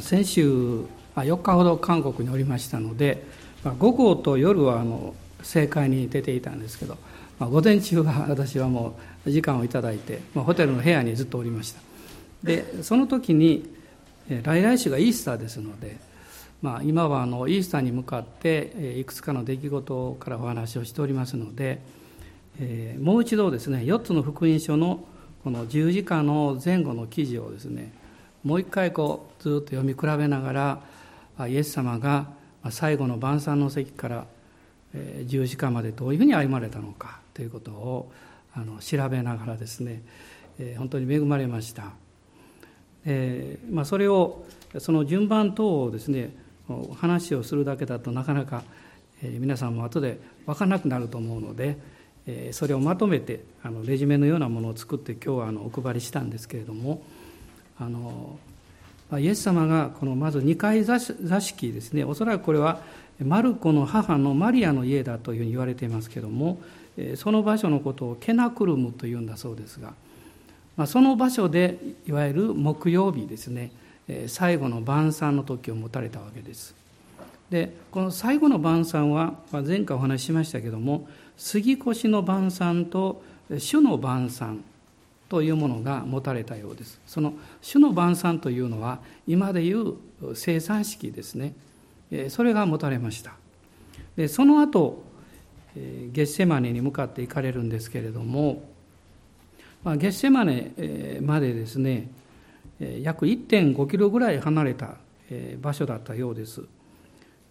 先週4日ほど韓国におりましたので午後と夜はあの政界に出ていたんですけど午前中は私はもう時間をいただいてホテルの部屋にずっとおりました。でその時に来来週がイースターですので、まあ、今はあのイースターに向かっていくつかの出来事からお話をしておりますので、えー、もう一度ですね4つの福音書のこの十字架の前後の記事をですねもう一回こうずっと読み比べながらイエス様が最後の晩餐の席から十字架までどういうふうに歩まれたのかということをあの調べながらですね本当に恵まれました。えまあ、それをその順番等をですね話をするだけだとなかなか、皆さんも後で分からなくなると思うので、それをまとめてあのレジュメのようなものを作って今日はあのお配りしたんですけれどもあのイエス様がこのまず2階座敷ですね。おそらくこれはマルコの母のマリアの家だというふうに言われていますけれどもその場所のことをケナクルムというんだそうですが、まあ、その場所でいわゆる木曜日ですね。最後の晩餐の時を持たれたわけです。でこの最後の晩餐は前回お話ししましたけども杉越の晩餐と主の晩餐というものが持たれたようです。その主の晩餐というのは今でいう生産式ですね。それが持たれました。でその後ゲッセマネに向かって行かれるんですけれども、まあ、ゲッセマネまでですね約1.5キロぐらい離れた場所だったようです。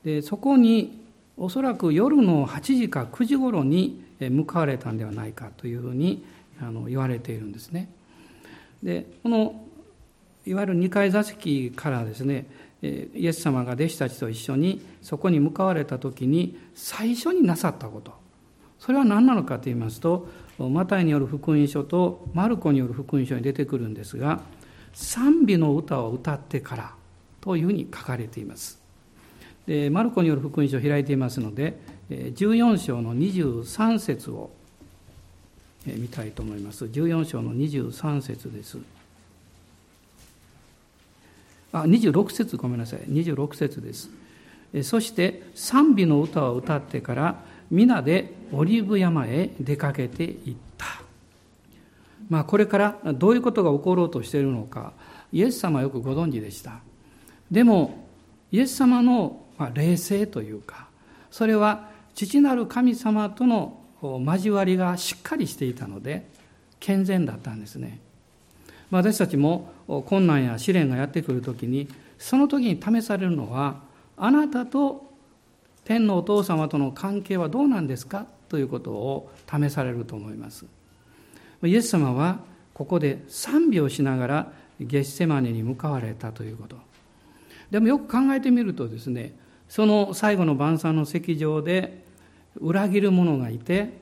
でそこにおそらく夜の8時か9時ごろに向かわれたんではないかというふうにあの言われているんですね。でこのいわゆる2階座席からですねイエス様が弟子たちと一緒にそこに向かわれた時に最初になさったことそれは何なのかと言いますとマタイによる福音書とマルコによる福音書に出てくるんですが賛美の歌を歌ってからというふうに書かれていますでマルコによる福音書を開いていますので14章の23節を見たいと思います。14章の23節です。あ、26節ごめんなさい。26節です。そして賛美の歌を歌ってから皆でオリーブ山へ出かけていった。まあこれからどういうことが起ころうとしているのか、イエス様はよくご存知でした。でも、イエス様の霊性というか、それは父なる神様との交わりがしっかりしていたので健全だったんですね。私たちも困難や試練がやってくる時にその時に試されるのはあなたと天のお父様との関係はどうなんですか？ということを試されると思います。イエス様はここで賛美をしながらゲッセマネに向かわれたということ。でもよく考えてみるとですねその最後の晩餐の席上で裏切る者がいて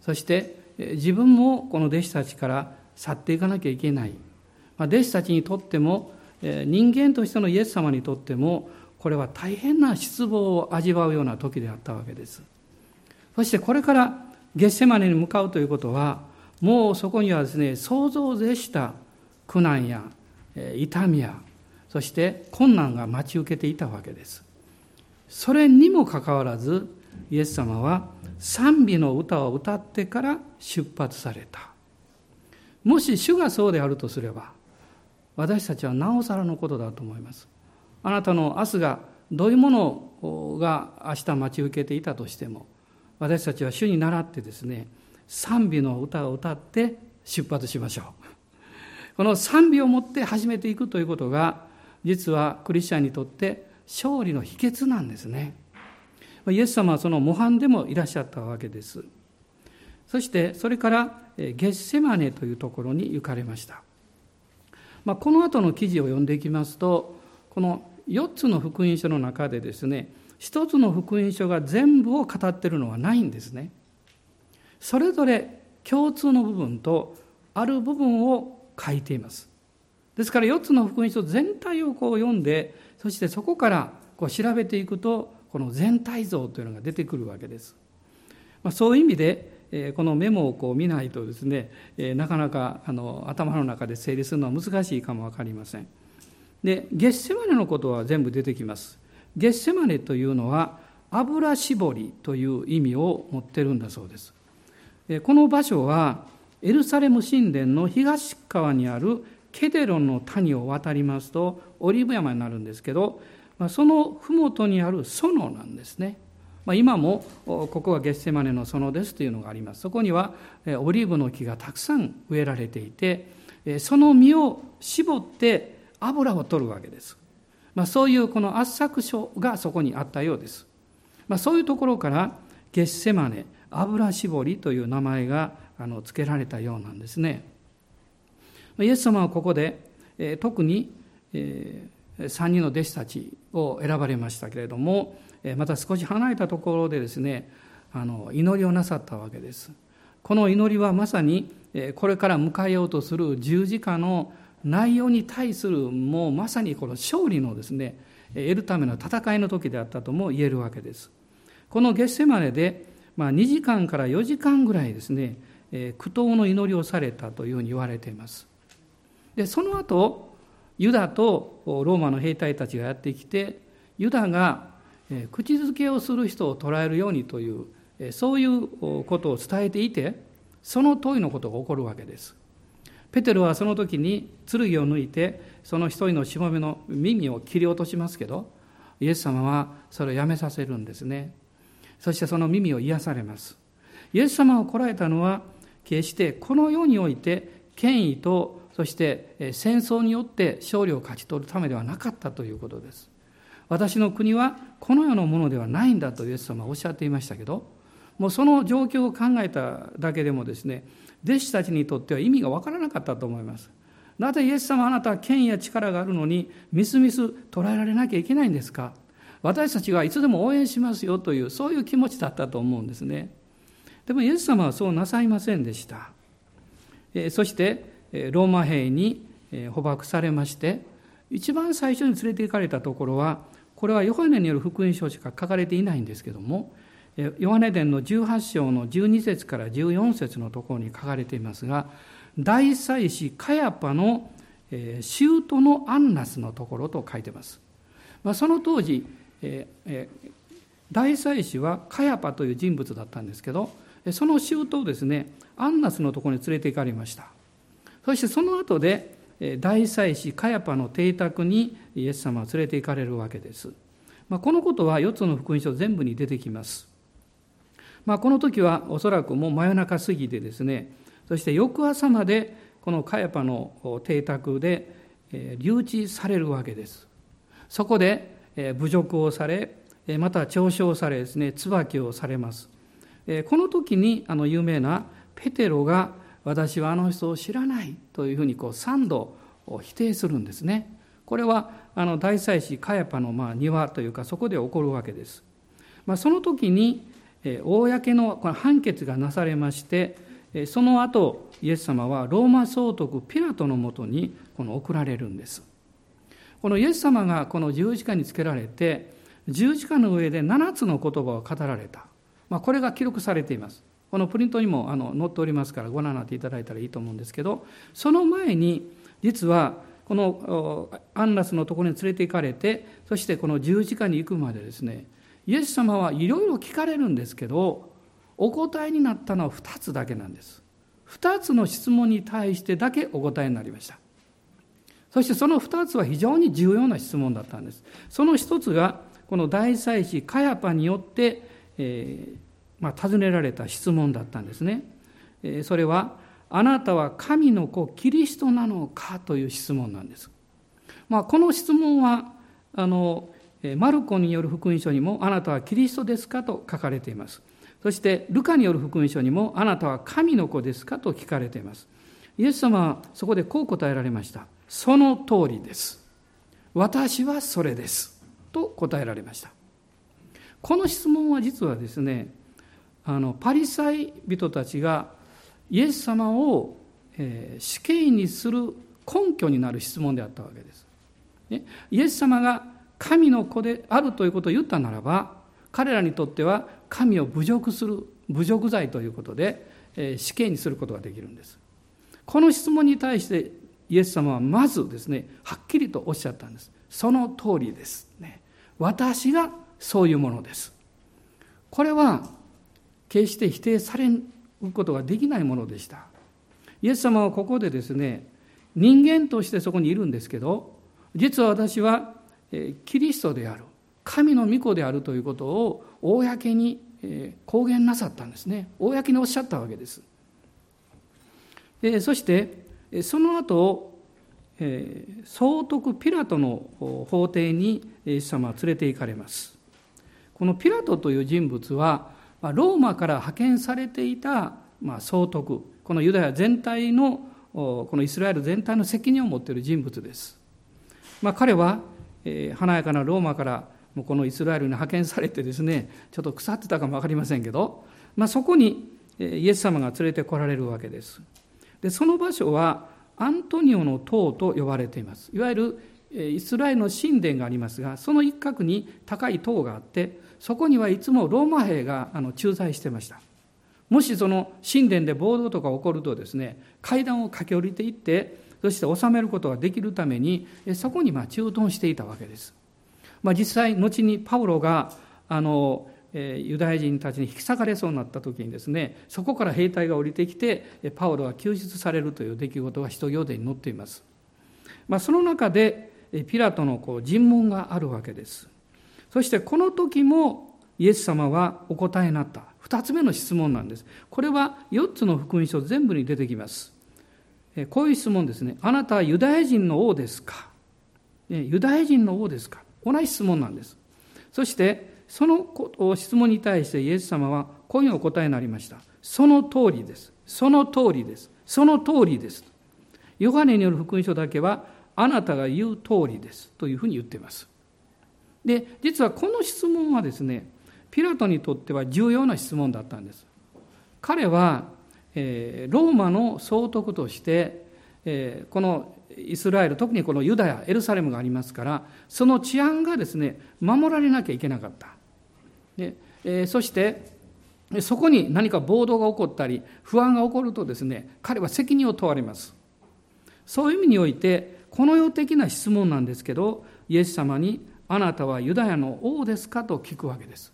そして自分もこの弟子たちから去っていかなきゃいけない、まあ、弟子たちにとっても人間としてのイエス様にとってもこれは大変な失望を味わうような時であったわけです。そしてこれからゲッセマネに向かうということはもうそこにはですね想像を絶した苦難や痛みやそして困難が待ち受けていたわけです。それにもかかわらずイエス様は賛美の歌を歌ってから出発された。もし主がそうであるとすれば私たちはなおさらのことだと思います。あなたの明日がどういうものが明日待ち受けていたとしても私たちは主に倣ってですね賛美の歌を歌って出発しましょう。この賛美を持って始めていくということが実はクリスチャンにとって勝利の秘訣なんですね。イエス様はその模範でもいらっしゃったわけです。そしてそれからゲッセマネというところに行かれました。まあ、この後の記事を読んでいきますとこの4つの福音書の中でですね1つの福音書が全部を語っているのはないんですね。それぞれ共通の部分とある部分を書いています。ですから4つの福音書全体をこう読んでそしてそこからこう調べていくとこの全体像というのが出てくるわけです。まあ、そういう意味でこのメモをこう見ないとですねなかなかあの頭の中で整理するのは難しいかも分かりません。でゲッセマネのことは全部出てきますゲッセマネというのは油絞りという意味を持ってるんだそうですこの場所はエルサレム神殿の東側にあるケデロンの谷を渡りますとオリーブ山になるんですけどその麓にある園なんですね。今もここはゲッセマネの園ですというのがあります。そこにはオリーブの木がたくさん植えられていてその実を絞って油を取るわけです、まあ、そういうこの圧搾所がそこにあったようです、まあ、そういうところからゲッセマネ油絞りという名前があの付けられたようなんですね。イエス様はここで、特に、えー、3人の弟子たちを選ばれましたけれどもまた少し離れたところでですねあの祈りをなさったわけです。この祈りはまさにこれから迎えようとする十字架の内容に対するもうまさにこの勝利のですね得るための戦いの時であったとも言えるわけです。このゲッセマネで、まあ、2時間から4時間ぐらいですね苦闘の祈りをされたというふうに言われています。でその後ユダとローマの兵隊たちがやってきてユダが口づけをする人を捕らえるようにというそういうことを伝えていてその問いのことが起こるわけです。ペテロはその時に剣を抜いてその一人のしもべの耳を切り落としますけどイエス様はそれをやめさせるんですね。そしてその耳を癒されます。イエス様をこらえたのは決してこの世において権威とそして戦争によって勝利を勝ち取るためではなかったということです。私の国はこの世のものではないんだとイエス様はおっしゃっていましたけどもうその状況を考えただけでもですね弟子たちにとっては意味が分からなかったと思います。なぜイエス様あなたは権威や力があるのにみすみす捉えられなきゃいけないんですか？私たちはいつでも応援しますよというそういう気持ちだったと思うんですね。でもイエス様はそうなさいませんでした。そしてローマ兵に捕獲されまして一番最初に連れて行かれたところはこれはヨハネによる福音書しか書かれていないんですけどもヨハネ伝の18章の12節から14節のところに書かれていますが大祭司カヤパの舅のアンナスのところと書いてます、まあ、その当時大祭司はカヤパという人物だったんですけどその舅をですねアンナスのところに連れて行かれました。そしてその後で大祭司カヤパの邸宅にイエス様は連れて行かれるわけです。まあ、このことは4つの福音書全部に出てきます。まあ、この時はおそらくもう真夜中過ぎてですねそして翌朝までこのカヤパの邸宅で留置されるわけです。そこで侮辱をされまた嘲笑されですね椿をされます。この時にあの有名なペテロが私はあの人を知らないというふうにこう3度否定するんですね。これはあの大祭司カヤパのまあ庭というかそこで起こるわけです。まあ、その時に公のこの判決がなされましてその後イエス様はローマ総督ピラトのもとにこの送られるんです。このイエス様がこの十字架につけられて十字架の上で7つの言葉を語られた、まあ、これが記録されています。このプリントにもあの載っておりますからご覧になっていただいたらいいと思うんですけどその前に実はこのアンナスのところに連れて行かれてそしてこの十字架に行くまでですねイエス様はいろいろ聞かれるんですけどお答えになったのは2つだけなんです。2つの質問に対してだけお答えになりました。そしてその2つは非常に重要な質問だったんです。その1つがこの大祭司カヤパによって、えー、まあ、尋ねられた質問だったんですね。それは、あなたは神の子キリストなのかという質問なんです。まあ、この質問は、あの、マルコによる福音書にも、あなたはキリストですかと書かれています。そして、ルカによる福音書にも、あなたは神の子ですかと聞かれています。イエス様はそこでこう答えられました。その通りです。私はそれです。と答えられました。この質問は実はですね、あのパリサイ人たちがイエス様を、えー、死刑にする根拠になる質問であったわけです。ね、イエス様が神の子であるということを言ったならば彼らにとっては神を侮辱する侮辱罪ということで、えー、死刑にすることができるんです。この質問に対してイエス様はまずですねはっきりとおっしゃったんですその通りですね私がそういうものですこれは決して否定されることができないものでした。イエス様はここでですね人間としてそこにいるんですけど実は私はキリストである神の御子であるということを公に公言なさったんですね。公におっしゃったわけです。そしてその後総督ピラトの法廷にイエス様は連れて行かれます。このピラトという人物はローマから派遣されていた総督このユダヤ全体のこのイスラエル全体の責任を持っている人物です、まあ、彼は、え、華やかなローマからもこのイスラエルに派遣されてですねちょっと腐ってたかも分かりませんけど、まあ、そこにイエス様が連れてこられるわけです。でその場所はアントニオの塔と呼ばれています。いわゆるイスラエルの神殿がありますがその一角に高い塔があってそこにはいつもローマ兵があの駐在してました。もしその神殿で暴動とか起こるとですね階段を駆け下りていってそして収めることができるためにそこにま駐屯していたわけです、まあ、実際後にパウロがあのえユダヤ人たちに引き裂かれそうになった時にですねそこから兵隊が降りてきてパウロが救出されるという出来事が使徒行伝に載っています、まあ、その中でピラトのこう尋問があるわけです。そしてこの時もイエス様はお答えになった2つ目の質問なんです。これは4つの福音書全部に出てきます。こういう質問ですね。あなたはユダヤ人の王ですか？ユダヤ人の王ですか？同じ質問なんです。そして、その質問に対してイエス様はこういうお答えになりました。その通りです。その通りです。その通りです。ヨハネによる福音書だけは、あなたが言う通りですというふうに言っています。で、実はこの質問はですね、ピラトにとっては重要な質問だったんです。彼は、えー、ローマの総督として、えー、このイスラエル特にこのユダヤエルサレムがありますからその治安がですね守られなきゃいけなかったで、えー、そしてそこに何か暴動が起こったり不安が起こるとですね彼は責任を問われますそういう意味においてこの世的な質問なんですけどイエス様に「あなたはユダヤの王ですか?」と聞くわけです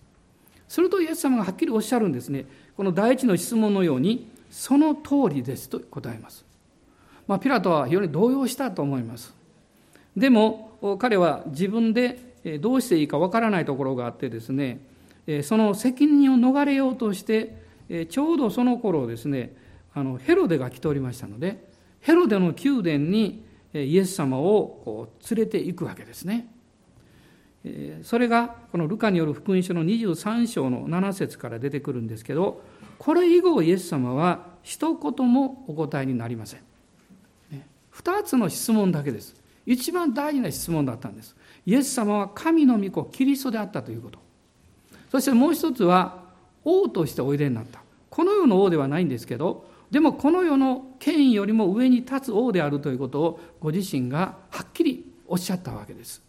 するとイエス様がはっきりおっしゃるんですね。この第一の質問のように、その通りですと答えます。まあ、ピラトは非常に動揺したと思います。でも、彼は自分でどうしていいかわからないところがあってですね、その責任を逃れようとして、ちょうどその頃ですね、あのヘロデが来ておりましたので、ヘロデの宮殿にイエス様を連れて行くわけですね。それがこのルカによる福音書の23章の7節から出てくるんですけどこれ以後イエス様は一言もお答えになりません。2つの質問だけです。一番大事な質問だったんです。イエス様は神の御子キリストであったということ。そしてもう一つは王としておいでになった。この世の王ではないんですけどでもこの世の権威よりも上に立つ王であるということをご自身がはっきりおっしゃったわけです。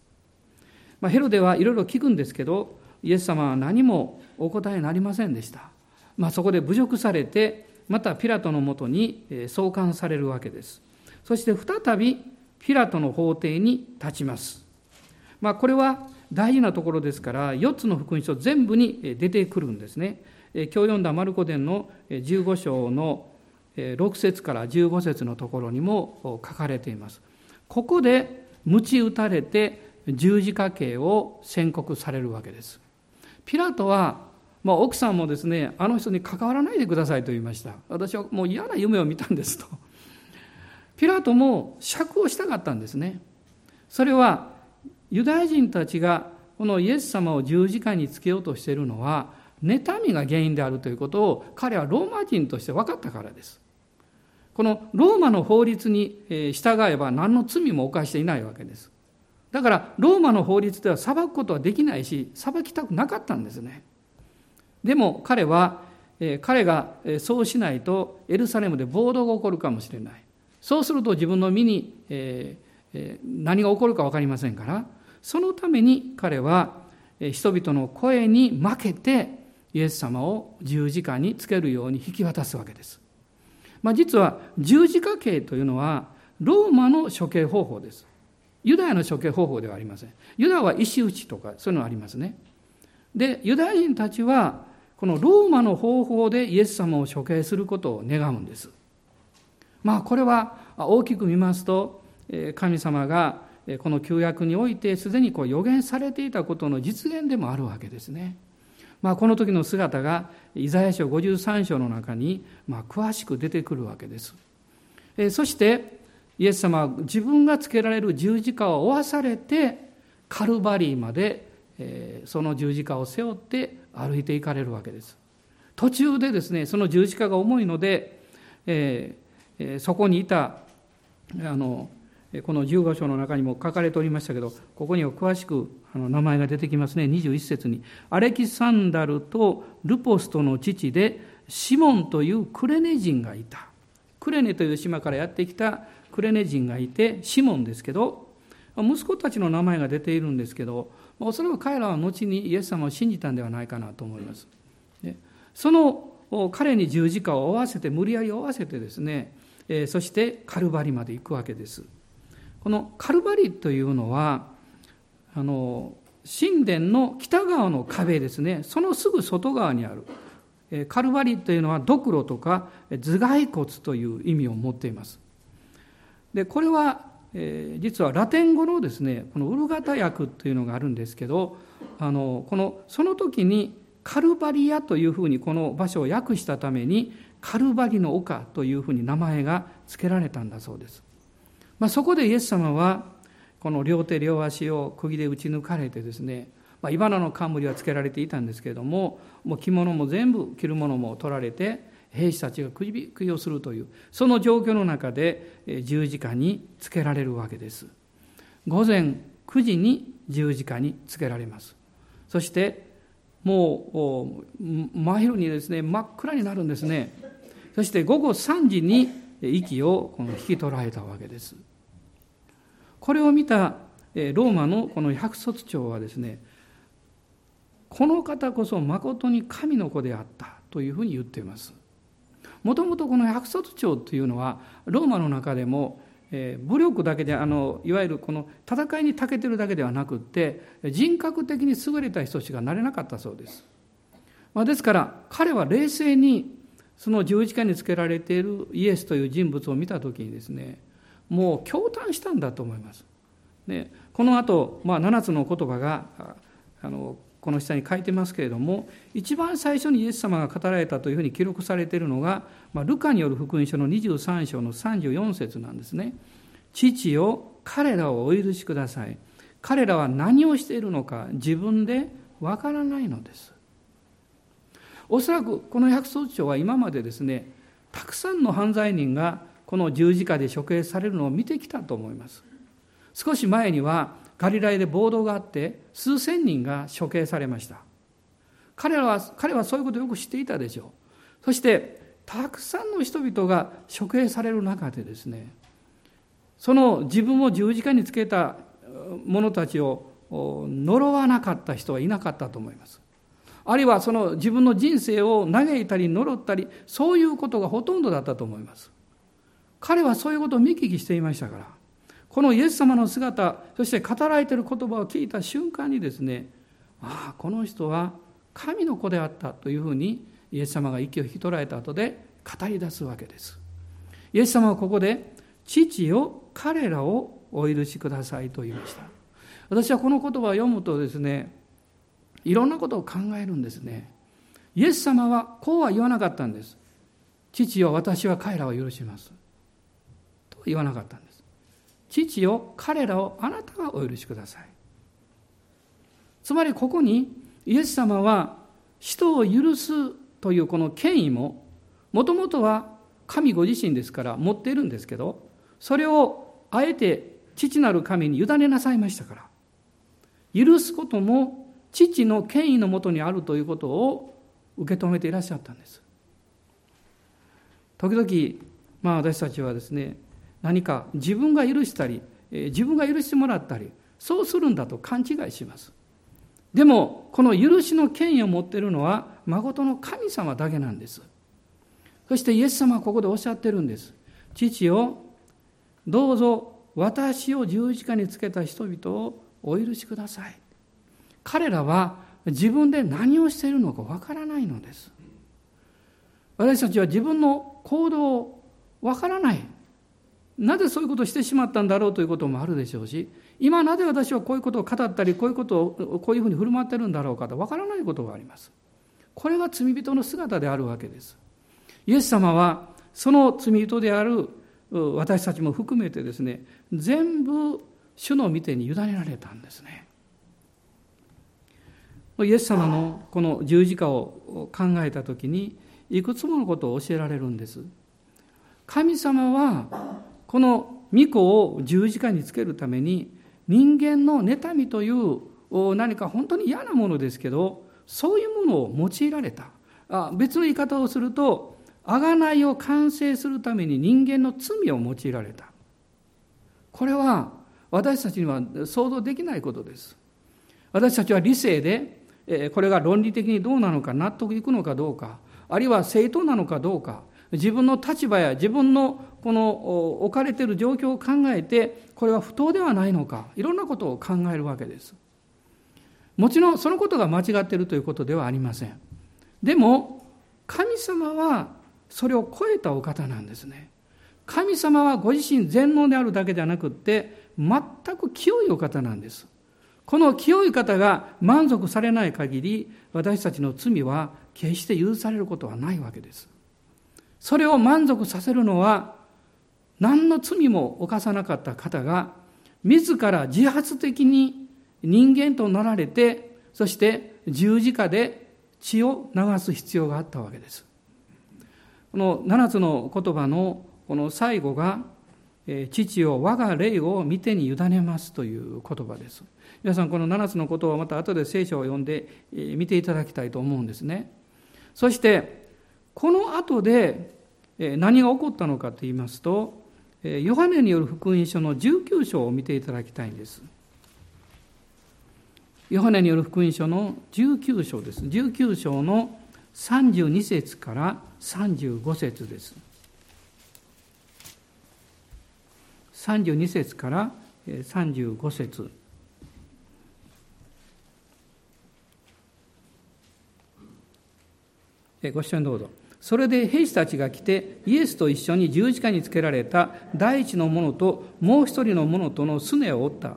まあ、ヘロデはいろいろ聞くんですけどイエス様は何もお答えになりませんでした、まあ、そこで侮辱されてまたピラトのもとに送還されるわけです。そして再びピラトの法廷に立ちます、まあ、これは大事なところですから4つの福音書全部に出てくるんですね。今日読んだマルコ伝の15章の6節から15節のところにも書かれています。ここで鞭打たれて十字架刑を宣告されるわけです。ピラトは、まあ、奥さんもですね、あの人に関わらないでくださいと言いました。私はもう嫌な夢を見たんですと。ピラトも釈をしたかったんですね。それはユダヤ人たちがこのイエス様を十字架につけようとしているのは妬みが原因であるということを彼はローマ人として分かったからです。このローマの法律に従えば何の罪も犯していないわけです。だからローマの法律では裁くことはできないし裁きたくなかったんですね。でも彼は彼がそうしないとエルサレムで暴動が起こるかもしれない。そうすると自分の身に何が起こるか分かりませんからそのために彼は人々の声に負けてイエス様を十字架につけるように引き渡すわけです。まあ、実は十字架刑というのはローマの処刑方法です。ユダヤの処刑方法ではありませんユダは石打ちとかそういうのありますねでユダヤ人たちはこのローマの方法でイエス様を処刑することを願うんですまあこれは大きく見ますと神様がこの旧約においてすでにこう予言されていたことの実現でもあるわけですね。まあ、この時の姿がイザヤ書53章の中にまあ詳しく出てくるわけです。そしてイエス様は自分がつけられる十字架を負わされてカルバリーまでその十字架を背負って歩いていかれるわけです。途中でですねその十字架が重いので、えー、そこにいたあのこの15章の中にも書かれておりましたけどここには詳しくあの名前が出てきますね21節にアレキサンダルとルポストの父でシモンというクレネ人がいたクレネという島からやってきたクレネ人がいてシモンですけど息子たちの名前が出ているんですけどおそらく彼らは後にイエス様を信じたんではないかなと思います。その彼に十字架を負わせて無理やり負わせてですねそしてカルバリまで行くわけです。このカルバリというのはあの神殿の北側の壁ですね。そのすぐ外側にある。カルバリというのはドクロとか頭蓋骨という意味を持っています。でこれは、えー、実はラテン語のですねこのウルガタ訳というのがあるんですけどあのこのその時にカルバリアというふうにこの場所を訳したためにカルバリの丘というふうに名前が付けられたんだそうです。まあ、そこでイエス様はこの両手両足を釘で打ち抜かれてですね、まあ、イバナの冠はつけられていたんですけれどももう着物も全部着るものも取られて兵士たちが首をするというその状況の中で十字架につけられるわけです。午前9時に十字架につけられます。そしてもう真昼にですね真っ暗になるんですね。そして午後3時に息をこの引き取られたわけです。これを見たローマのこの百卒長はですねこの方こそ誠に神の子であったというふうに言っていますもともとこの百卒長というのはローマの中でもえ武力だけであのいわゆるこの戦いに長けてるだけではなくって人格的に優れた人しかなれなかったそうです、まあ、ですから彼は冷静にその十字架につけられているイエスという人物を見た時にですねもう驚嘆したんだと思います。でこの後、まあ7つの言葉があのこの下に書いてますけれども一番最初にイエス様が語られたというふうに記録されているのが、まあ、ルカによる福音書の23章の34節なんですね。父よ彼らをお許しください。彼らは何をしているのか自分でわからないのです。おそらくこの百曹長は今までですねたくさんの犯罪人がこの十字架で処刑されるのを見てきたと思います少し前にはガリラヤで暴動があって数千人が処刑されました。彼らは彼はそういうことをよく知っていたでしょう。そしてたくさんの人々が処刑される中でですねその自分を十字架につけた者たちを呪わなかった人はいなかったと思います。あるいはその自分の人生を嘆いたり呪ったりそういうことがほとんどだったと思います。彼はそういうことを見聞きしていましたからこのイエス様の姿そして語られている言葉を聞いた瞬間にですねああこの人は神の子であったというふうにイエス様が息を引き取られた後で語り出すわけです。イエス様はここで父よ彼らをお許しくださいと言いました。私はこの言葉を読むとですねいろんなことを考えるんですね。イエス様はこうは言わなかったんです。父よ私は彼らを許します。と言わなかったんです。父よ、彼らをあなたがお許しください。つまりここにイエス様は人を許すというこの権威ももともとは神ご自身ですから持っているんですけどそれをあえて父なる神に委ねなさいましたから許すことも父の権威のもとにあるということを受け止めていらっしゃったんです時々まあ私たちはですね何か自分が許したり自分が許してもらったりそうするんだと勘違いします。でもこの許しの権威を持っているのは誠の神様だけなんです。そしてイエス様はここでおっしゃってるんです。父よどうぞ私を十字架につけた人々をお許しください。彼らは自分で何をしているのかわからないのです。私たちは自分の行動をわからない。なぜそういうことをしてしまったんだろうということもあるでしょうし今なぜ私はこういうことを語ったりこういうことをこういうふうに振る舞ってるんだろうかとわからないことがあります。これが罪人の姿であるわけです。イエス様はその罪人である私たちも含めてですね全部主の御手に委ねられたんですね。イエス様のこの十字架を考えた時にいくつものことを教えられるんです。神様はこの御子を十字架につけるために人間の妬みという何か本当に嫌なものですけどそういうものを用いられた。あ別の言い方をすると贖いを完成するために人間の罪を用いられた。これは私たちには想像できないことです。私たちは理性でこれが論理的にどうなのか納得いくのかどうかあるいは正当なのかどうか自分の立場や自分のこの置かれている状況を考えてこれは不当ではないのかいろんなことを考えるわけです。もちろんそのことが間違っているということではありません。でも神様はそれを超えたお方なんですね。神様はご自身全能であるだけではなくって全く清いお方なんです。この清い方が満足されない限り私たちの罪は決して許されることはないわけです。それを満足させるのは何の罪も犯さなかった方が自ら自発的に人間となられてそして十字架で血を流す必要があったわけです。この7つの言葉のこの最後が父を我が霊を見てに委ねますという言葉です。皆さんこの7つのことをまた後で聖書を読んで見ていただきたいと思うんですね。そしてこの後で何が起こったのかと言いますとヨハネによる福音書の19章を見ていただきたいんです。ヨハネによる福音書の19章です。19章の32節から35節です。32節から35節。ご視聴どうぞ。それで兵士たちが来てイエスと一緒に十字架につけられた第一の者ともう一人の者とのすねを折った。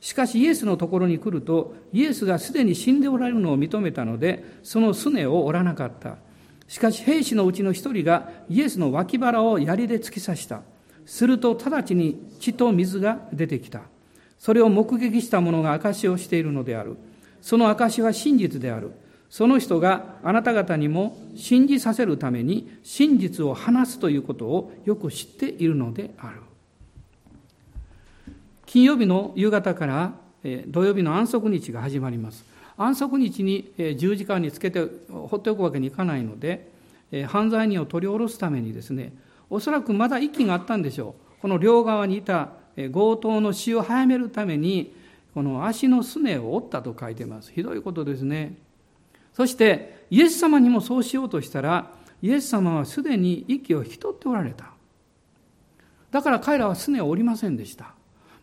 しかしイエスのところに来るとイエスがすでに死んでおられるのを認めたのでそのすねを折らなかった。しかし兵士のうちの一人がイエスの脇腹を槍で突き刺した。すると直ちに血と水が出てきた。それを目撃した者が証しをしているのである。その証しは真実である。その人があなた方にも信じさせるために真実を話すということをよく知っているのである。金曜日の夕方から土曜日の安息日が始まります。安息日に十字架につけて放っておくわけにいかないので、犯罪人を取り下ろすためにですね、おそらくまだ息があったんでしょう。この両側にいた強盗の死を早めるために、この足のすねを折ったと書いてます。ひどいことですね。そしてイエス様にもそうしようとしたらイエス様はすでに息を引き取っておられた。だから彼らはすねを折りませんでした、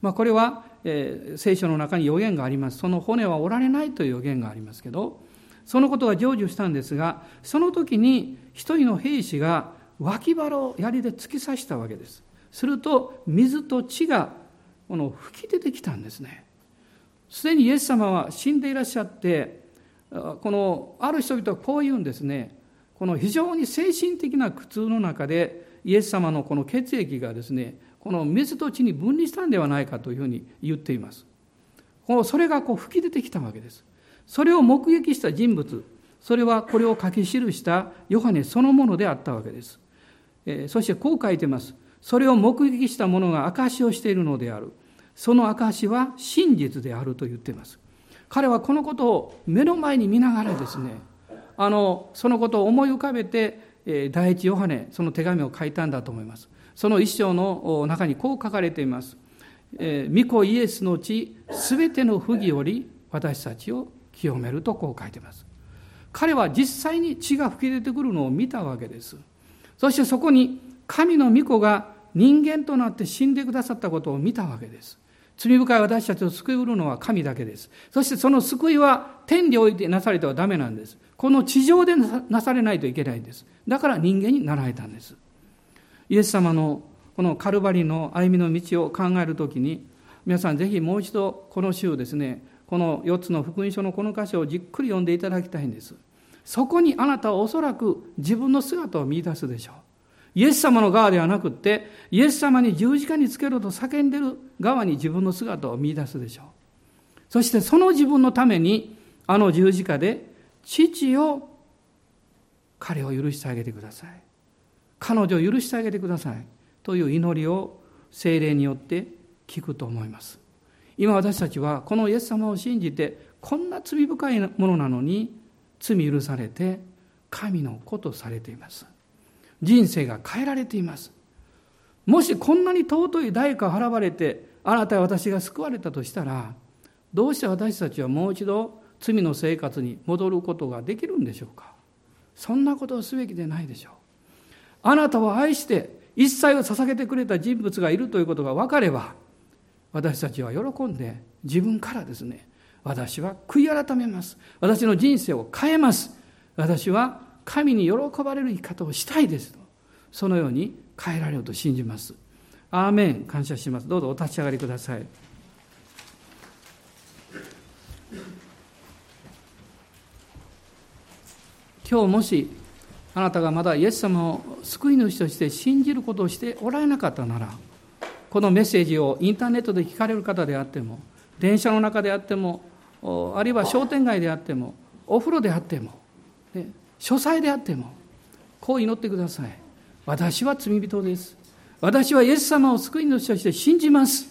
まあ、これは、えー、聖書の中に予言があります。その骨は折られないという予言がありますけどそのことが成就したんですがその時に一人の兵士が脇腹を槍で突き刺したわけです。すると水と血がこの吹き出てきたんですね。すでにイエス様は死んでいらっしゃってこのある人々はこう言うんですね。この非常に精神的な苦痛の中でイエス様のこの血液がですねこの水と血に分離したんではないかというふうに言っています。それがこう吹き出てきたわけです。それを目撃した人物それはこれを書き記したヨハネそのものであったわけです、そしてこう書いてます。それを目撃した者が証しをしているのである。その証しは真実であると言っています。彼はこのことを目の前に見ながらですねあのそのことを思い浮かべて第一ヨハネその手紙を書いたんだと思います。その一章の中にこう書かれています「御子イエスの血すべての不義より私たちを清める」とこう書いています。彼は実際に血が噴き出てくるのを見たわけです。そしてそこに神の御子が人間となって死んでくださったことを見たわけです。罪深い私たちを救うのは神だけです。そしてその救いは天においてなされてはダメなんです。この地上でなされないといけないんです。だから人間になられたんです。イエス様のこのカルバリの歩みの道を考えるときに、皆さんぜひもう一度この週ですね、この4つの福音書のこの箇所をじっくり読んでいただきたいんです。そこにあなたはおそらく自分の姿を見出すでしょう。イエス様の側ではなくって、イエス様に十字架につけろと叫んでる側に自分の姿を見出すでしょう。そしてその自分のために、あの十字架で、父を彼を許してあげてください。彼女を許してあげてください。という祈りを精霊によって聞くと思います。今私たちはこのイエス様を信じて、こんな罪深いものなのに、罪許されて、神の子とされています。人生が変えられています。もしこんなに尊い代価を払われて、あなたや私が救われたとしたら、どうして私たちはもう一度罪の生活に戻ることができるんでしょうかそんなことをすべきでないでしょう。あなたを愛して一切を捧げてくれた人物がいるということが分かれば、私たちは喜んで自分からですね、私は悔い改めます。私の人生を変えます。私は神に喜ばれる生き方をしたいですと。そのように変えられると信じます。アーメン。感謝します。どうぞお立ち上がりください。今日もしあなたがまだイエス様を救い主として信じることをしておられなかったならこのメッセージをインターネットで聞かれる方であっても電車の中であってもあるいは商店街であってもお風呂であっても、ね、書斎であっても、こう祈ってください。私は罪人です。私はイエス様を救い主として信じます。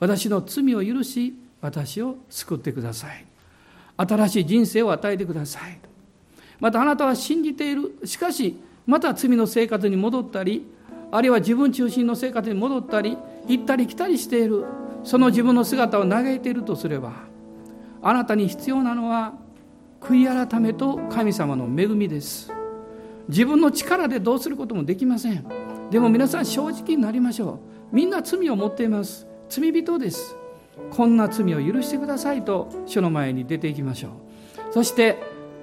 私の罪を許し、私を救ってください。新しい人生を与えてください。またあなたは信じている。しかし、また罪の生活に戻ったり、あるいは自分中心の生活に戻ったり、行ったり来たりしている。その自分の姿を嘆いているとすれば、あなたに必要なのは悔い改めと神様の恵みです。自分の力でどうすることもできません。でも皆さん正直になりましょう。みんな罪を持っています。罪人です。こんな罪を許してくださいと主の前に出ていきましょう。そして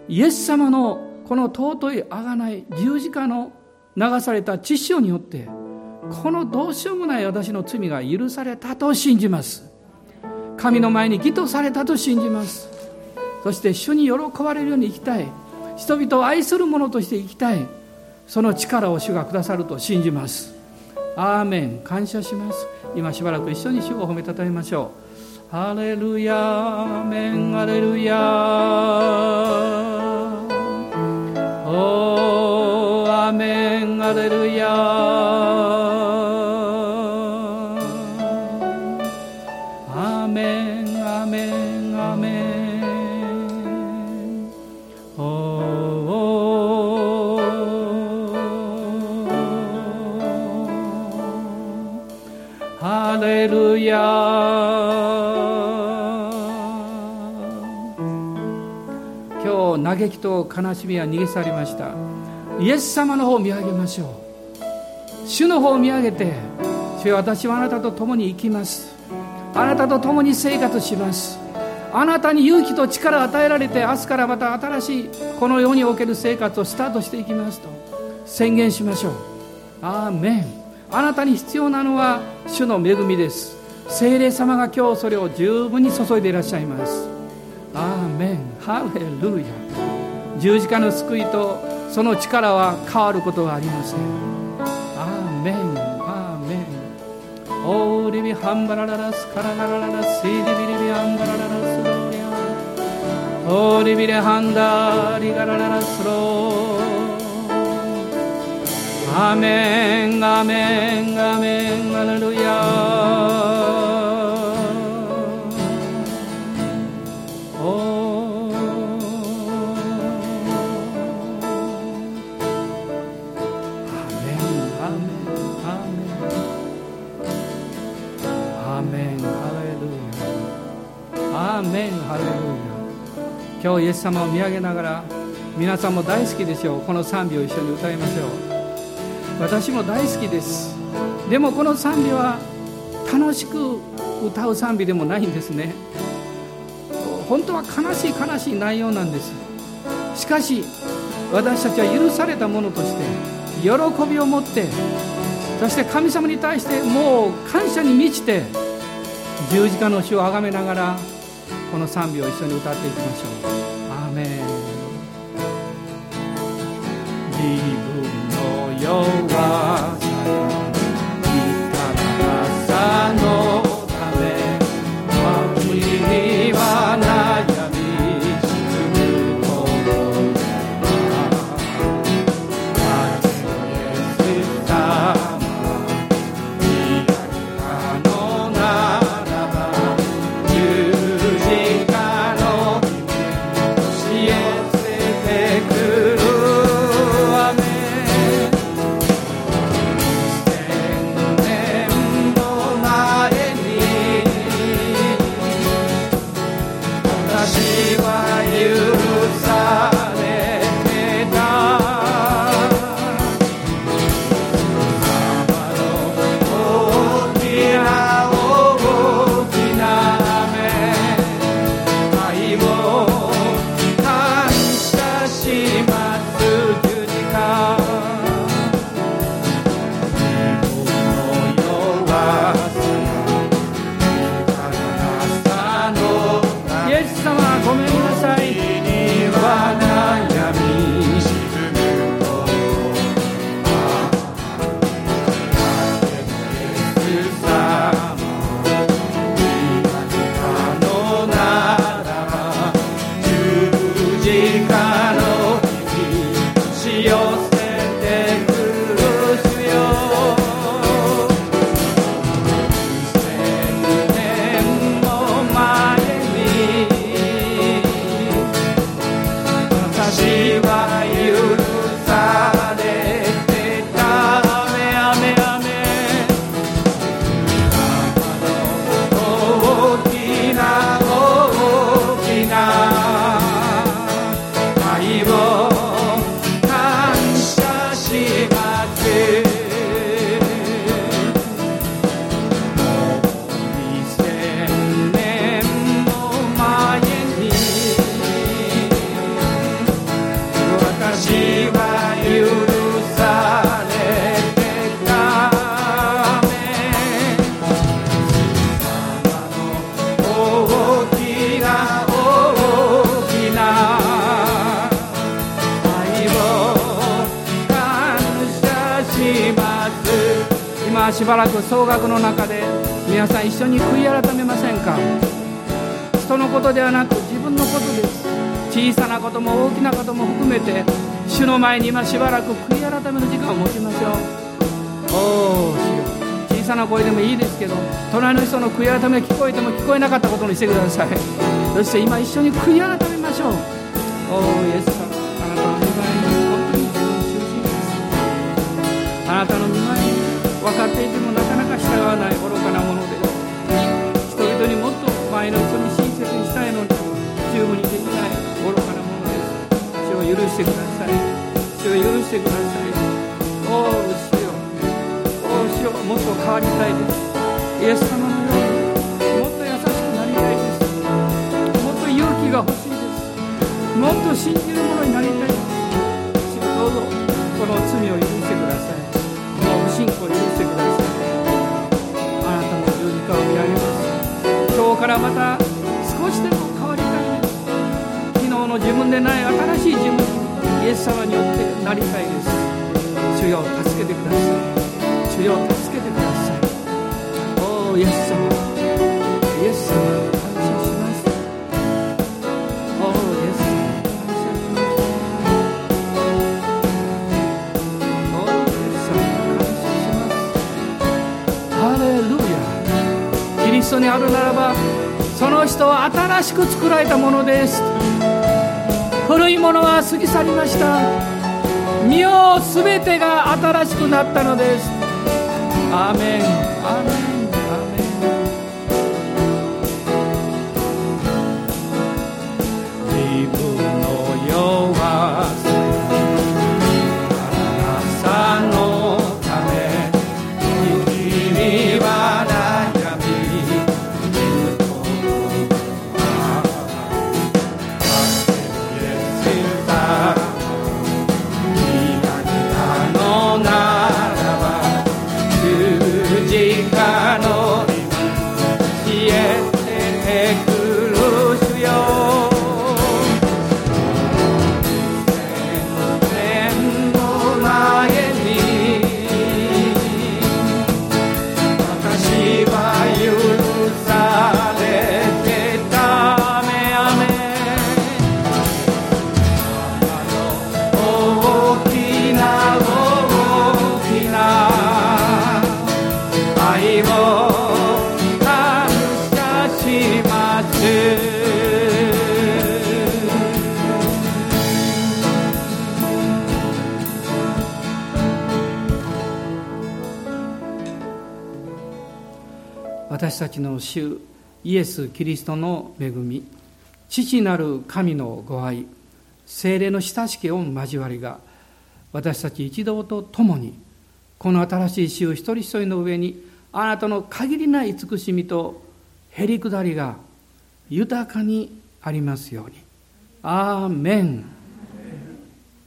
イエス様のこの尊い贖い十字架の流された血潮によってこのどうしようもない私の罪が許されたと信じます。神の前に義とされたと信じます。そして主に喜ばれるように生きたい。人々を愛する者として生きたい。その力を主がくださると信じます。アーメン。感謝します。今しばらく一緒に主を褒めたたえましょう。ハレルヤアメン。ハレルヤー。おー。アメン。ハレルヤー。ヤ今日嘆きと悲しみは逃げ去りました。イエス様の方を見上げましょう。主の方を見上げて主よ私はあなたと共に生きます。あなたと共に生活します。あなたに勇気と力を与えられて明日からまた新しいこの世における生活をスタートしていきますと宣言しましょう。アーメン。あなたに必要なのは主の恵みです。聖霊様が今日それを十分に注いでいらっしゃいます。アーメン。ハレルヤ。十字架の救いとその力は変わることはありません。アーメン。アーメン。オーリビハンバラララスカラララララシーリビリビアンバラララスローリアオーリビレハンダリガラララスロー。アメンアメンアメンアレルヤ今日イエス様を見上げながら皆さんも大好きでしょうこの賛美を一緒に歌いましょう。私も大好きです。でもこの賛美は楽しく歌う賛美でもないんですね。本当は悲しい悲しい内容なんです。しかし私たちは許されたものとして喜びを持ってそして神様に対してもう感謝に満ちて十字架の死をあがめながらこの賛美を一緒に歌っていきましょう。アーメン。自分の中で皆さん一緒に悔い改めませんか？人のことではなく自分のことです。小さなことも大きなことも含めて主の前に今しばらく悔い改めの時間を持ちましょう。おお主よ。小さな声でもいいですけど隣の人の悔い改めが聞こえても聞こえなかったことにしてください。そして今一緒に悔い改めましょう。おおイエス様。あなたの御前に本当に自分を中心です。あなたの御前に分かっていても従わない愚かなものです人々にもっと前の人に親切にしたいのに十分にできない愚かなものです。主を許してください。主を許してください。おお主よ。おお主よもっと変わりたいです。イエス様のようにもっと優しくなりたいです。もっと勇気が欲しいです。もっと信じるものになりたいです。主よどうぞこの罪を許してください。この不信仰を許してください。たの十字架を見上げます今日からまた少しでも変わりたいです昨日の自分でない新しい自分イエス様によってなりたいです主よ助けてください。主よ助けてください。おおイエス様。イエス様。ストにあるならばその人は新しく作られたものです。古いものは過ぎ去りました。身を全てが新しくなったのです。アーメン。ス・キリストの恵み父なる神のご愛精霊の親しき御交わりが私たち一同と共にこの新しい週一人一人の上にあなたの限りない慈しみとへりくだりが豊かにありますように。アーメン